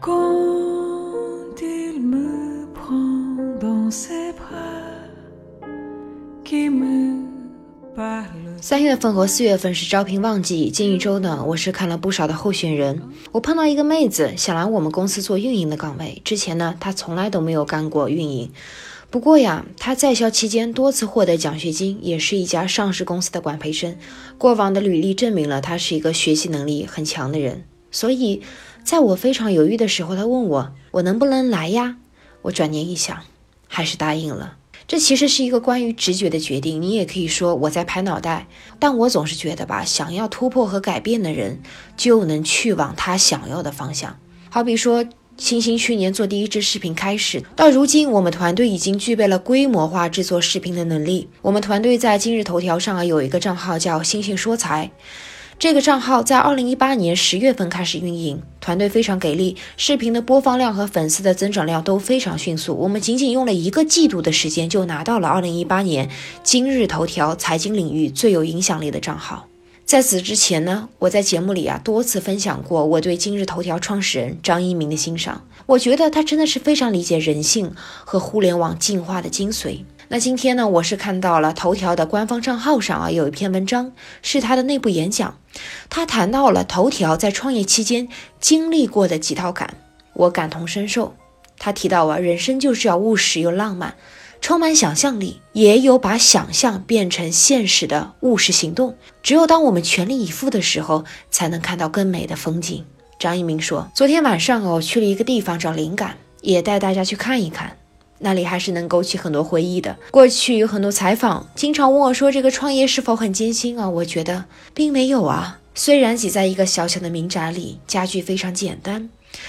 quand il me prend dans ses bras, qui me parle. 三月份和四月份是招聘旺季，近一周呢，我是看了不少的候选人。我碰到一个妹子，想来我们公司做运营的岗位。之前呢，她从来都没有干过运营。不过呀，她在校期间多次获得奖学金，也是一家上市公司的管培生。过往的履历证明了她是一个学习能力很强的人。所以，在我非常犹豫的时候，他问我我能不能来呀？我转念一想，还是答应了。这其实是一个关于直觉的决定，你也可以说我在拍脑袋，但我总是觉得吧，想要突破和改变的人，就能去往他想要的方向。好比说，星星去年做第一支视频开始，到如今，我们团队已经具备了规模化制作视频的能力。我们团队在今日头条上啊有一个账号叫“星星说财”。这个账号在二零一八年十月份开始运营，团队非常给力，视频的播放量和粉丝的增长量都非常迅速。我们仅仅用了一个季度的时间，就拿到了二零一八年今日头条财经领域最有影响力的账号。在此之前呢，我在节目里啊多次分享过我对今日头条创始人张一鸣的欣赏，我觉得他真的是非常理解人性和互联网进化的精髓。那今天呢，我是看到了头条的官方账号上啊有一篇文章，是他的内部演讲，他谈到了头条在创业期间经历过的几套坎，我感同身受。他提到啊，人生就是要务实又浪漫，充满想象力，也有把想象变成现实的务实行动。只有当我们全力以赴的时候，才能看到更美的风景。张一鸣说，昨天晚上我去了一个地方找灵感，也带大家去看一看。那里还是能勾起很多回忆的。过去有很多采访，经常问我说：“这个创业是否很艰辛啊？”我觉得并没有啊。虽然挤在一个小小的民宅里，家具非常简单。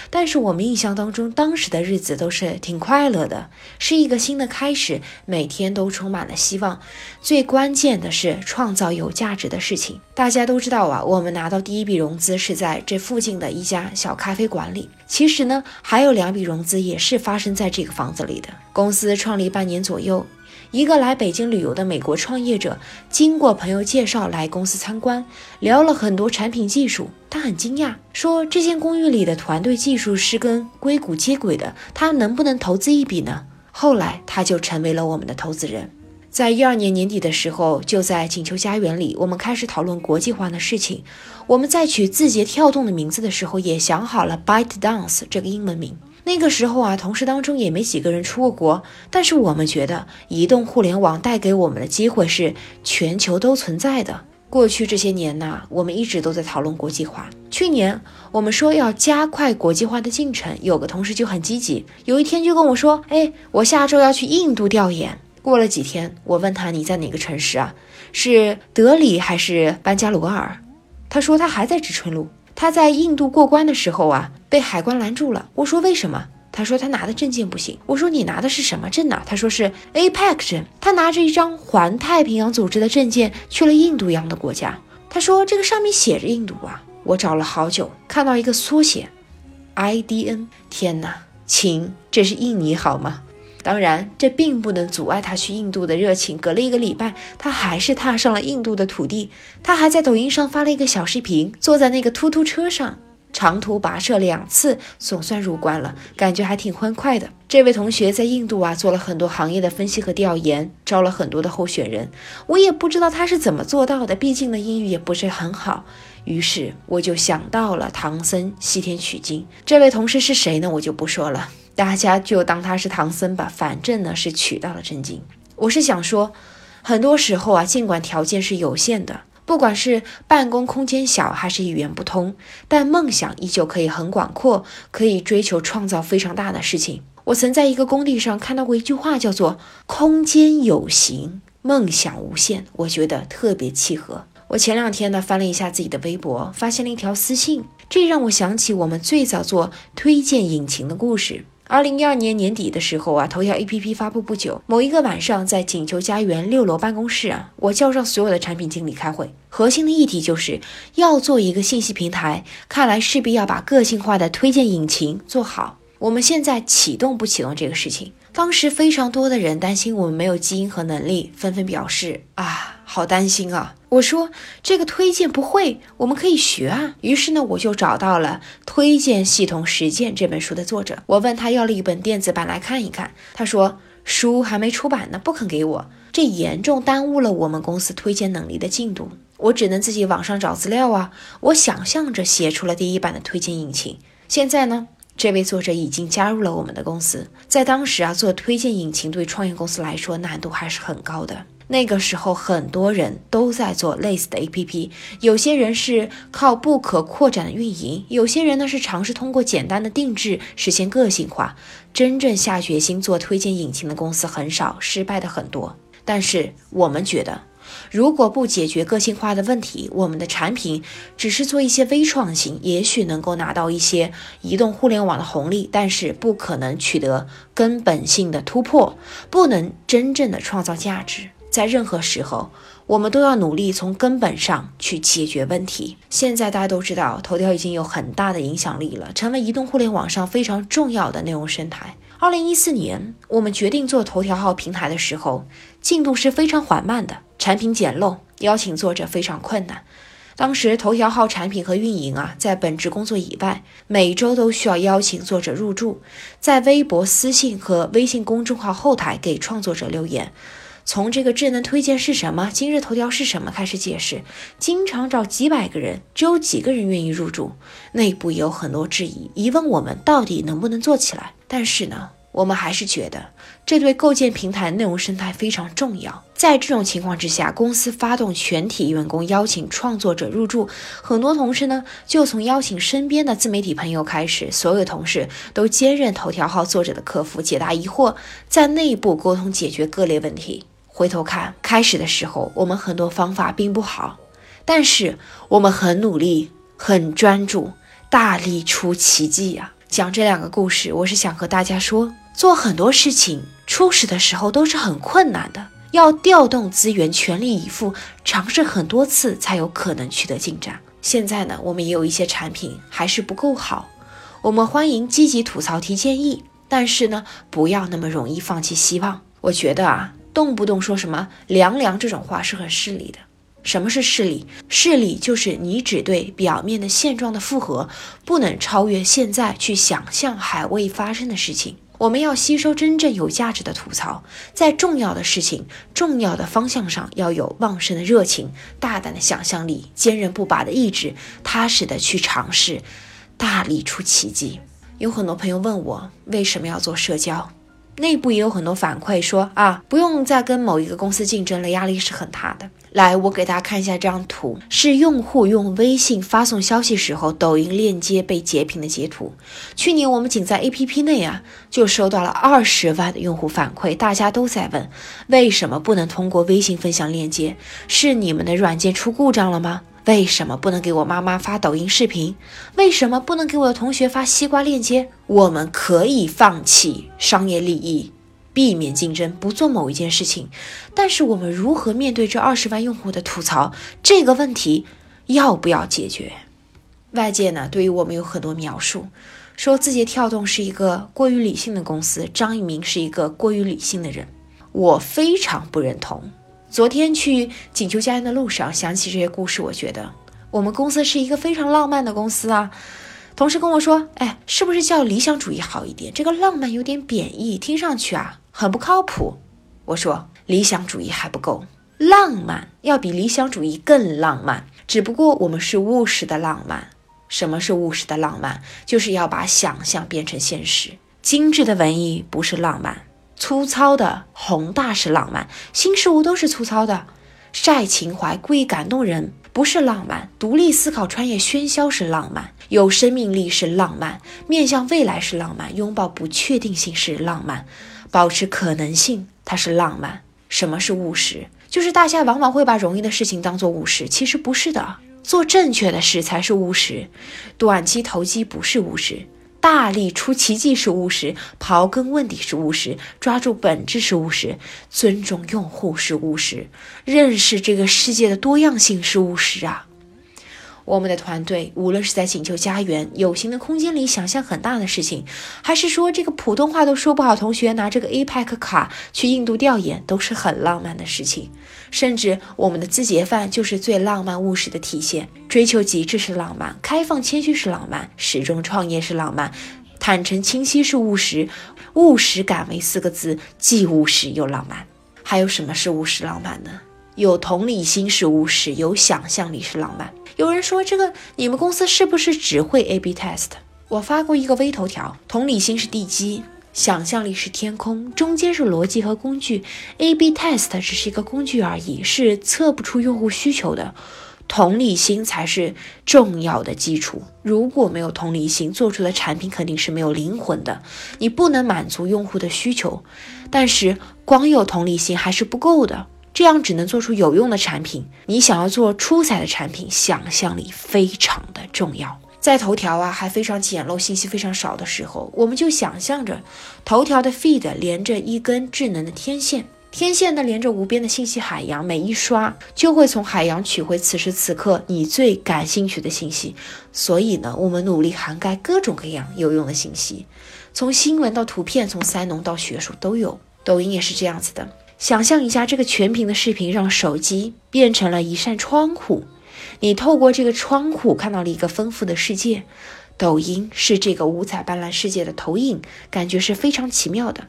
但是我们印象当中，当时的日子都是挺快乐的，是一个新的开始，每天都充满了希望。最关键的是创造有价值的事情。大家都知道啊，我们拿到第一笔融资是在这附近的一家小咖啡馆里。其实呢，还有两笔融资也是发生在这个房子里的。公司创立半年左右。一个来北京旅游的美国创业者，经过朋友介绍来公司参观，聊了很多产品技术。他很惊讶，说这间公寓里的团队技术是跟硅谷接轨的，他能不能投资一笔呢？后来他就成为了我们的投资人。在一二年年底的时候，就在锦秋家园里，我们开始讨论国际化的事情。我们在取字节跳动的名字的时候，也想好了 ByteDance 这个英文名。那个时候啊，同事当中也没几个人出过国，但是我们觉得移动互联网带给我们的机会是全球都存在的。过去这些年呢，我们一直都在讨论国际化。去年我们说要加快国际化的进程，有个同事就很积极，有一天就跟我说：“哎，我下周要去印度调研。”过了几天，我问他：“你在哪个城市啊？是德里还是班加罗尔？”他说他还在知春路。他在印度过关的时候啊，被海关拦住了。我说为什么？他说他拿的证件不行。我说你拿的是什么证呢？他说是 APEC 证。他拿着一张环太平洋组织的证件去了印度洋的国家。他说这个上面写着印度啊。我找了好久，看到一个缩写，IDN。天哪，亲，这是印尼好吗？当然，这并不能阻碍他去印度的热情。隔了一个礼拜，他还是踏上了印度的土地。他还在抖音上发了一个小视频，坐在那个突突车上，长途跋涉两次，总算入关了，感觉还挺欢快的。这位同学在印度啊做了很多行业的分析和调研，招了很多的候选人。我也不知道他是怎么做到的，毕竟呢英语也不是很好。于是我就想到了唐僧西天取经。这位同事是谁呢？我就不说了。大家就当他是唐僧吧，反正呢是取到了真经。我是想说，很多时候啊，尽管条件是有限的，不管是办公空间小还是语言不通，但梦想依旧可以很广阔，可以追求创造非常大的事情。我曾在一个工地上看到过一句话，叫做“空间有形，梦想无限”，我觉得特别契合。我前两天呢翻了一下自己的微博，发现了一条私信，这让我想起我们最早做推荐引擎的故事。二零一二年年底的时候啊，头条 APP 发布不久，某一个晚上，在锦秋家园六楼办公室啊，我叫上所有的产品经理开会，核心的议题就是要做一个信息平台，看来势必要把个性化的推荐引擎做好。我们现在启动不启动这个事情？当时非常多的人担心我们没有基因和能力，纷纷表示啊，好担心啊！我说这个推荐不会，我们可以学啊。于是呢，我就找到了《推荐系统实践》这本书的作者，我问他要了一本电子版来看一看，他说书还没出版呢，不肯给我，这严重耽误了我们公司推荐能力的进度，我只能自己网上找资料啊。我想象着写出了第一版的推荐引擎，现在呢？这位作者已经加入了我们的公司。在当时啊，做推荐引擎对创业公司来说难度还是很高的。那个时候，很多人都在做类似的 APP，有些人是靠不可扩展的运营，有些人呢是尝试通过简单的定制实现个性化。真正下决心做推荐引擎的公司很少，失败的很多。但是我们觉得。如果不解决个性化的问题，我们的产品只是做一些微创新，也许能够拿到一些移动互联网的红利，但是不可能取得根本性的突破，不能真正的创造价值。在任何时候，我们都要努力从根本上去解决问题。现在大家都知道，头条已经有很大的影响力了，成为移动互联网上非常重要的内容生态。二零一四年，我们决定做头条号平台的时候，进度是非常缓慢的，产品简陋，邀请作者非常困难。当时头条号产品和运营啊，在本职工作以外，每周都需要邀请作者入驻，在微博私信和微信公众号后台给创作者留言。从这个智能推荐是什么，今日头条是什么开始解释，经常找几百个人，只有几个人愿意入驻，内部有很多质疑，疑问我们到底能不能做起来。但是呢，我们还是觉得这对构建平台内容生态非常重要。在这种情况之下，公司发动全体员工邀请创作者入驻，很多同事呢就从邀请身边的自媒体朋友开始，所有同事都兼任头条号作者的客服，解答疑惑，在内部沟通解决各类问题。回头看，开始的时候我们很多方法并不好，但是我们很努力、很专注，大力出奇迹呀！讲这两个故事，我是想和大家说，做很多事情初始的时候都是很困难的，要调动资源，全力以赴，尝试很多次才有可能取得进展。现在呢，我们也有一些产品还是不够好，我们欢迎积极吐槽、提建议，但是呢，不要那么容易放弃希望。我觉得啊。动不动说什么“凉凉”这种话是很势利的。什么是势利？势利就是你只对表面的现状的复合，不能超越现在去想象还未发生的事情。我们要吸收真正有价值的吐槽，在重要的事情、重要的方向上要有旺盛的热情、大胆的想象力、坚韧不拔的意志、踏实的去尝试，大力出奇迹。有很多朋友问我为什么要做社交。内部也有很多反馈说啊，不用再跟某一个公司竞争了，压力是很大的。来，我给大家看一下这张图，是用户用微信发送消息时候，抖音链接被截屏的截图。去年我们仅在 APP 内啊，就收到了二十万的用户反馈，大家都在问，为什么不能通过微信分享链接？是你们的软件出故障了吗？为什么不能给我妈妈发抖音视频？为什么不能给我的同学发西瓜链接？我们可以放弃商业利益，避免竞争，不做某一件事情。但是我们如何面对这二十万用户的吐槽？这个问题要不要解决？外界呢对于我们有很多描述，说字节跳动是一个过于理性的公司，张一鸣是一个过于理性的人。我非常不认同。昨天去锦绣家园的路上，想起这些故事，我觉得我们公司是一个非常浪漫的公司啊。同事跟我说：“哎，是不是叫理想主义好一点？这个浪漫有点贬义，听上去啊很不靠谱。”我说：“理想主义还不够，浪漫要比理想主义更浪漫。只不过我们是务实的浪漫。什么是务实的浪漫？就是要把想象变成现实。精致的文艺不是浪漫。”粗糙的宏大是浪漫，新事物都是粗糙的。晒情怀、故意感动人不是浪漫，独立思考、穿越喧嚣是浪漫，有生命力是浪漫，面向未来是浪漫，拥抱不确定性是浪漫，保持可能性它是浪漫。什么是务实？就是大家往往会把容易的事情当做务实，其实不是的，做正确的事才是务实。短期投机不是务实。大力出奇迹是务实，刨根问底是务实，抓住本质是务实，尊重用户是务实，认识这个世界的多样性是务实啊！我们的团队无论是在锦绣家园有形的空间里想象很大的事情，还是说这个普通话都说不好同学拿这个 APEC 卡去印度调研，都是很浪漫的事情。甚至我们的自节饭就是最浪漫务实的体现。追求极致是浪漫，开放谦虚是浪漫，始终创业是浪漫，坦诚清晰是务实，务实敢为四个字，既务实又浪漫。还有什么是务实浪漫呢？有同理心是务实，有想象力是浪漫。有人说这个你们公司是不是只会 A/B test？我发过一个微头条，同理心是地基，想象力是天空，中间是逻辑和工具。A/B test 只是一个工具而已，是测不出用户需求的。同理心才是重要的基础。如果没有同理心，做出的产品肯定是没有灵魂的。你不能满足用户的需求，但是光有同理心还是不够的。这样只能做出有用的产品。你想要做出彩的产品，想象力非常的重要。在头条啊还非常简陋、信息非常少的时候，我们就想象着头条的 feed 连着一根智能的天线，天线呢连着无边的信息海洋，每一刷就会从海洋取回此时此刻你最感兴趣的信息。所以呢，我们努力涵盖各种各样有用的信息，从新闻到图片，从三农到学术都有。抖音也是这样子的。想象一下，这个全屏的视频让手机变成了一扇窗户，你透过这个窗户看到了一个丰富的世界。抖音是这个五彩斑斓世界的投影，感觉是非常奇妙的。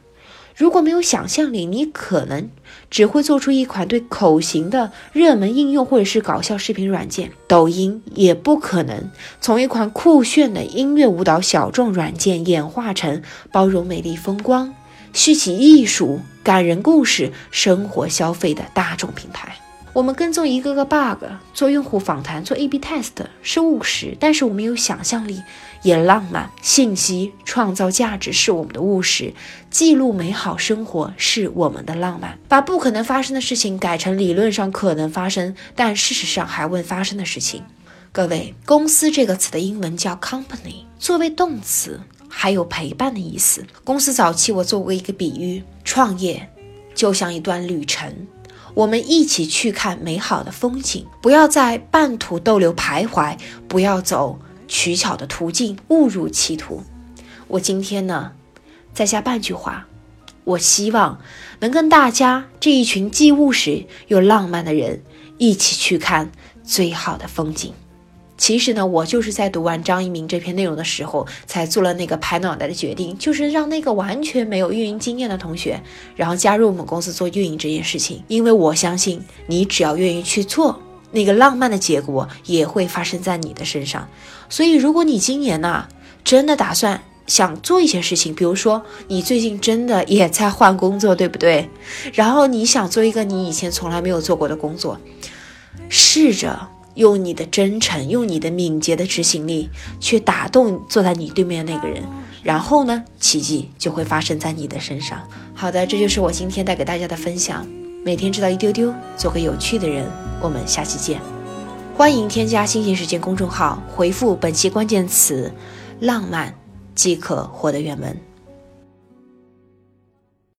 如果没有想象力，你可能只会做出一款对口型的热门应用或者是搞笑视频软件。抖音也不可能从一款酷炫的音乐舞蹈小众软件演化成包容美丽风光。续起艺术、感人故事、生活消费的大众平台，我们跟踪一个个 bug，做用户访谈，做 A/B test 是务实，但是我们有想象力，也浪漫。信息创造价值是我们的务实，记录美好生活是我们的浪漫。把不可能发生的事情改成理论上可能发生，但事实上还未发生的事情。各位，公司这个词的英文叫 company，作为动词。还有陪伴的意思。公司早期我做过一个比喻，创业就像一段旅程，我们一起去看美好的风景，不要在半途逗留徘徊，不要走取巧的途径，误入歧途。我今天呢，再加半句话，我希望能跟大家这一群既务实又浪漫的人一起去看最好的风景。其实呢，我就是在读完张一鸣这篇内容的时候，才做了那个拍脑袋的决定，就是让那个完全没有运营经验的同学，然后加入我们公司做运营这件事情。因为我相信，你只要愿意去做，那个浪漫的结果也会发生在你的身上。所以，如果你今年呢，真的打算想做一些事情，比如说你最近真的也在换工作，对不对？然后你想做一个你以前从来没有做过的工作，试着。用你的真诚，用你的敏捷的执行力，去打动坐在你对面的那个人，然后呢，奇迹就会发生在你的身上。好的，这就是我今天带给大家的分享。每天知道一丢丢，做个有趣的人。我们下期见。欢迎添加“新鲜时间”公众号，回复本期关键词“浪漫”即可获得原文。